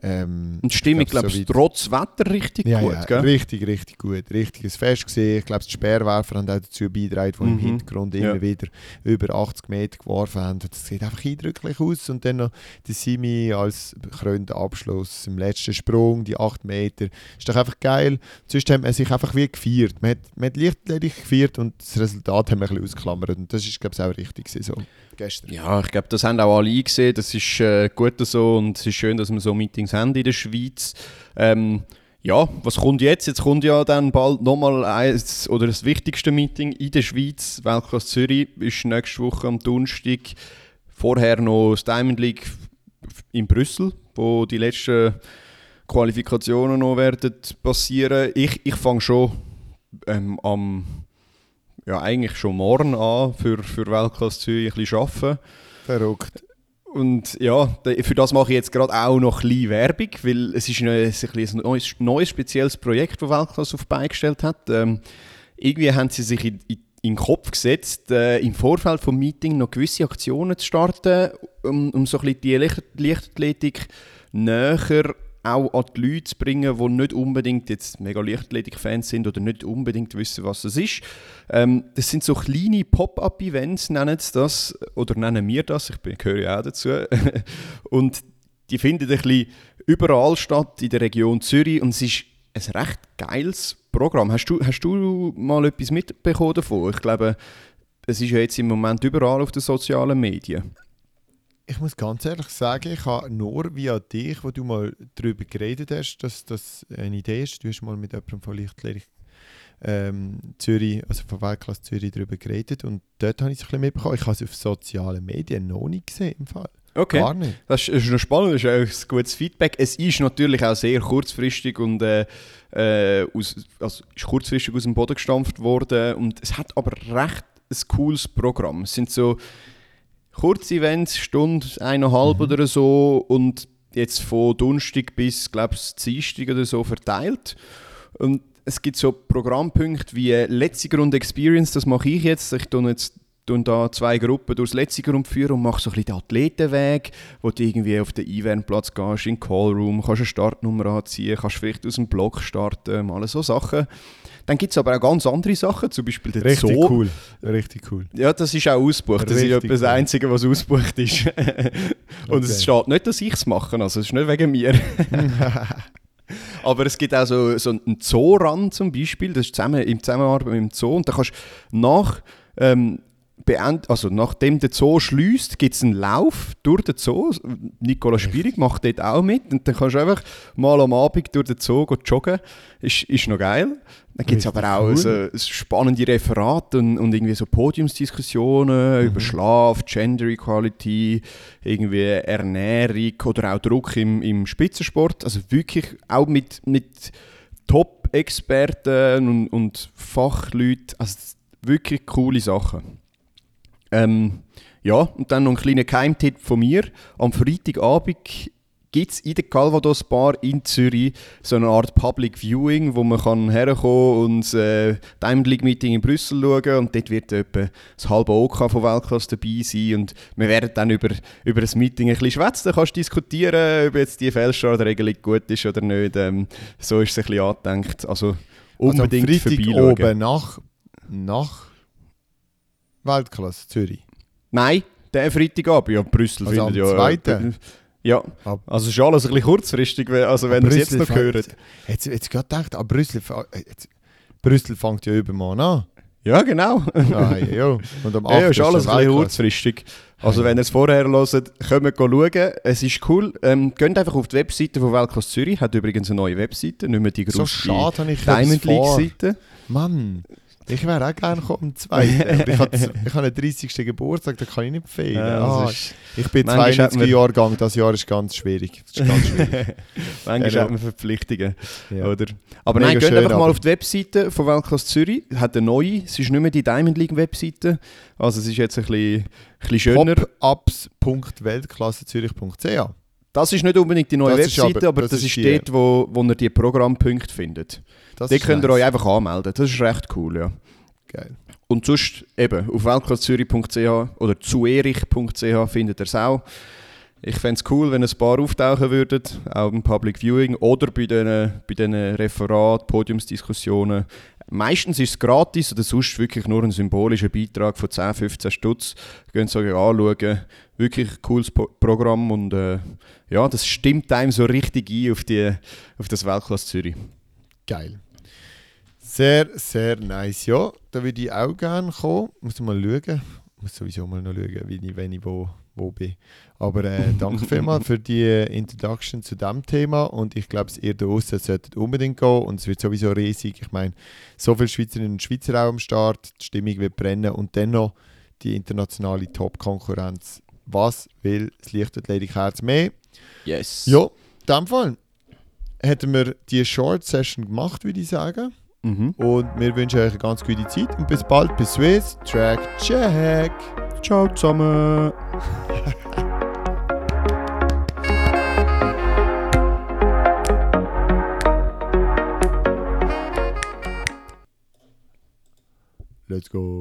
[SPEAKER 1] Ähm,
[SPEAKER 2] Und die Stimmung,
[SPEAKER 1] ich glaub,
[SPEAKER 2] glaube
[SPEAKER 1] soweit-
[SPEAKER 2] trotz Wetter richtig
[SPEAKER 1] ja,
[SPEAKER 2] gut,
[SPEAKER 1] ja,
[SPEAKER 2] gell?
[SPEAKER 1] richtig, richtig gut. Richtiges Fest gesehen. Ich glaube, die Sperrwerfer haben auch dazu beigetragen, die im
[SPEAKER 2] Mhm.
[SPEAKER 1] Hintergrund
[SPEAKER 2] Ja.
[SPEAKER 1] immer wieder über 80 Meter geworfen haben. Das sieht einfach eindrücklich aus. Und dann noch die Simi als krönender Abschluss im letzten Sprung, die 8 Meter. Ist doch einfach geil. Sonst hat man sich einfach wie gefeiert. Man hat, man hat leichtledig gefeiert und das Resultat haben wir ein bisschen ausgeklammert. Und das ist, glaube ich, auch richtig so gestern.
[SPEAKER 2] Ja, ich glaube, das haben auch alle eingesehen. Das ist äh, gut so und es ist schön, dass wir so Meetings haben in der Schweiz. Ähm, ja, was kommt jetzt? Jetzt kommt ja dann bald nochmal eins oder das wichtigste Meeting in der Schweiz. Weltklasse Zürich ist nächste Woche am Donnerstag. Vorher noch das Diamond League in Brüssel, wo die letzten Qualifikationen noch werden passieren. Ich, ich fange schon ähm, am ja, eigentlich schon morgen an für, für Weltklasse Zürich ein bisschen arbeiten.
[SPEAKER 1] Verrückt.
[SPEAKER 2] Und ja, für das mache ich jetzt gerade auch noch ein bisschen Werbung, weil es ist ein, ein, neues, neues, spezielles Projekt, das Weltklasse auf die Beine gestellt hat. Ähm, irgendwie haben sie sich in, in, in den Kopf gesetzt, äh, im Vorfeld vom Meeting noch gewisse Aktionen zu starten, um, um so ein bisschen die Leichtathletik näher auch an die Leute zu bringen, die nicht unbedingt jetzt mega Leichtathletik-Fans sind oder nicht unbedingt wissen, was das ist. Ähm, das sind so kleine Pop-up-Events, nennen sie das, oder nennen wir das, ich gehöre ja auch dazu. und die finden ein bisschen überall statt in der Region Zürich und es ist ein recht geiles Programm. Hast du, hast du mal etwas mitbekommen davon? Ich glaube, es ist ja jetzt im Moment überall auf den sozialen Medien.
[SPEAKER 1] Ich muss ganz ehrlich sagen, ich habe nur via dich, wo du mal darüber geredet hast, dass das eine Idee ist. Du hast mal mit jemandem von Lichtlehrig ähm, Zürich, also von Weltklasse Zürich darüber geredet und dort habe ich es ein bisschen mitbekommen. Ich habe es auf sozialen Medien noch nicht gesehen im Fall.
[SPEAKER 2] Okay.
[SPEAKER 1] Gar nicht.
[SPEAKER 2] Das ist, noch spannend, das ist auch ein gutes Feedback. Es ist natürlich auch sehr kurzfristig und äh, äh, aus, also ist kurzfristig aus dem Boden gestampft worden und es hat aber recht ein cooles Programm. Es sind so kurze Events, Stunde, eineinhalb
[SPEAKER 1] Mhm.
[SPEAKER 2] oder so und jetzt von Donnerstag bis, glaube ich, Dienstag oder so verteilt. Und es gibt so Programmpunkte wie letzte Grunde Experience, das mache ich jetzt. Ich tue jetzt tun da zwei Gruppen durchs letzte Grund führen und mache so ein bisschen den Athletenweg, wo du irgendwie auf den Eventplatz gehst, in den Callroom, kannst eine Startnummer anziehen, kannst vielleicht aus dem Blog starten, mal so Sachen. Dann gibt es aber auch ganz andere Sachen, zum Beispiel den
[SPEAKER 1] Richtig
[SPEAKER 2] Zoo.
[SPEAKER 1] cool. Richtig cool.
[SPEAKER 2] Ja, das ist auch ausgebucht. Das ist
[SPEAKER 1] Richtig
[SPEAKER 2] etwa das
[SPEAKER 1] cool.
[SPEAKER 2] Einzige, was ausgebucht ist. Und es
[SPEAKER 1] Okay.
[SPEAKER 2] steht nicht, dass ich es mache, also es ist nicht wegen mir. Aber es gibt auch so, so einen Zoo-Run zum Beispiel, das ist zusammen, im Zusammenarbeit mit dem Zoo. Und da kannst du nach, ähm, beend, also nachdem der Zoo schließt, gibt es einen Lauf durch den Zoo. Nicola Spierig macht dort auch mit. Und dann kannst du einfach mal am Abend durch den Zoo joggen. Ist, ist noch geil. Dann gibt es aber auch
[SPEAKER 1] cool.
[SPEAKER 2] so so spannende Referate und, und irgendwie so Podiumsdiskussionen
[SPEAKER 1] Mhm.
[SPEAKER 2] über Schlaf, Gender Equality, irgendwie Ernährung oder auch Druck im, im Spitzensport. Also wirklich auch mit, mit Top-Experten und, und Fachleuten. Also wirklich coole Sachen. Ähm, ja, und dann noch ein kleiner Geheimtipp von mir. Am Freitagabend gibt es in der Calvados Bar in Zürich so eine Art Public Viewing, wo man kann herkommen und äh, Diamond League Meeting in Brüssel schauen und dort wird etwa das halbe OK von Weltklasse dabei sein und wir werden dann über, über das Meeting ein bisschen schwätzen, kannst diskutieren, ob jetzt die Feldstartregelung gut ist oder nicht. Ähm, so ist es ein bisschen angedenkt. Also unbedingt
[SPEAKER 1] also am Freitag
[SPEAKER 2] vorbeischauen.
[SPEAKER 1] oben nach, nach Weltklasse Zürich.
[SPEAKER 2] Nein, der Freitagabend, ja, Brüssel
[SPEAKER 1] Also
[SPEAKER 2] findet
[SPEAKER 1] am
[SPEAKER 2] ja...
[SPEAKER 1] zweiten?
[SPEAKER 2] Ja, also ist alles ein bisschen kurzfristig, also wenn ihr es jetzt noch hört.
[SPEAKER 1] Jetzt, jetzt gerade gedacht, ah, Brüssel, äh, jetzt, Brüssel fängt ja übermorgen an.
[SPEAKER 2] Ja, genau.
[SPEAKER 1] Ah, ja. Und am 8.
[SPEAKER 2] Ja, ist alles ein bisschen kurzfristig. Also wenn ihr es vorher hört, kommt schauen. Es ist cool. Ähm, geht einfach auf die Webseite von Weltklasse Zürich. Hat übrigens eine neue Webseite, nicht mehr die
[SPEAKER 1] So schade habe ich
[SPEAKER 2] Diamond
[SPEAKER 1] das vor.
[SPEAKER 2] League Seite.
[SPEAKER 1] Mann, Ich wäre auch gerne gekommen am 2. aber ich habe einen 30. Geburtstag, da kann ich nicht fehlen.
[SPEAKER 2] Ja,
[SPEAKER 1] ah, ich bin
[SPEAKER 2] manchmal hat
[SPEAKER 1] 92
[SPEAKER 2] man-
[SPEAKER 1] Jahrgang, das Jahr ist ganz schwierig. Das ist ganz schwierig.
[SPEAKER 2] manchmal
[SPEAKER 1] Ja,
[SPEAKER 2] hat man Verpflichtungen.
[SPEAKER 1] ja.
[SPEAKER 2] Oder? Aber
[SPEAKER 1] Mega
[SPEAKER 2] nein, geht
[SPEAKER 1] schön,
[SPEAKER 2] einfach mal
[SPEAKER 1] aber-
[SPEAKER 2] auf die Webseite von Weltklasse Zürich. Hat eine neue. Es ist nicht mehr die Diamond League Webseite. Also es ist jetzt ein bisschen, ein bisschen schöner.
[SPEAKER 1] popups.weltklassezürich.ch
[SPEAKER 2] Das ist nicht unbedingt die neue
[SPEAKER 1] Das
[SPEAKER 2] Webseite, aber,
[SPEAKER 1] aber- das
[SPEAKER 2] das,
[SPEAKER 1] ist
[SPEAKER 2] ist dort, wo, wo ihr die Programmpunkte findet.
[SPEAKER 1] Das
[SPEAKER 2] Dort könnt ihr
[SPEAKER 1] nice.
[SPEAKER 2] euch einfach anmelden. Das ist recht cool, ja.
[SPEAKER 1] Geil.
[SPEAKER 2] Und sonst eben auf weltklasszürich.ch oder zuerich.ch findet ihr es auch. Ich fände es cool, wenn ein paar auftauchen würden, auch im Public Viewing oder bei diesen bei den Referaten, Podiumsdiskussionen. Meistens ist es gratis oder sonst wirklich nur ein symbolischer Beitrag von 10, 15 Stutz. Ihr euch anschauen. Wirklich ein cooles Programm und äh, ja, das stimmt einem so richtig ein auf, die, auf das Weltklasse Zürich.
[SPEAKER 1] Geil. Sehr, sehr nice. Ja, da würde ich auch gerne kommen. Muss mal schauen. Muss sowieso mal noch schauen, wie ich, wenn ich wo, wo bin. Aber äh, danke vielmals für die Introduction zu diesem Thema. Und ich glaube, ihr da draußen solltet unbedingt gehen. Und es wird sowieso riesig. Ich meine, so viele Schweizerinnen und Schweizer auch am Start. Die Stimmung wird brennen. Und dann noch die internationale Top-Konkurrenz. Was will das Leichtathletik-Herz mehr?
[SPEAKER 2] Yes.
[SPEAKER 1] Ja, in dem Fall hätten wir die Short-Session gemacht, würde ich sagen.
[SPEAKER 2] Mhm.
[SPEAKER 1] Und wir wünschen euch eine ganz gute Zeit und bis bald bei Swiss Track Check.
[SPEAKER 2] Ciao zusammen.
[SPEAKER 1] Let's go.